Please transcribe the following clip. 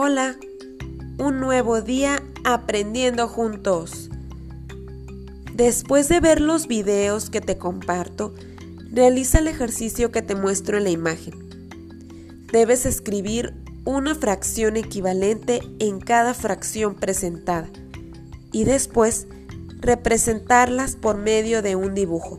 Hola, un nuevo día aprendiendo juntos. Después de ver los videos que te comparto, realiza el ejercicio que te muestro en la imagen. Debes escribir una fracción equivalente en cada fracción presentada y después representarlas por medio de un dibujo.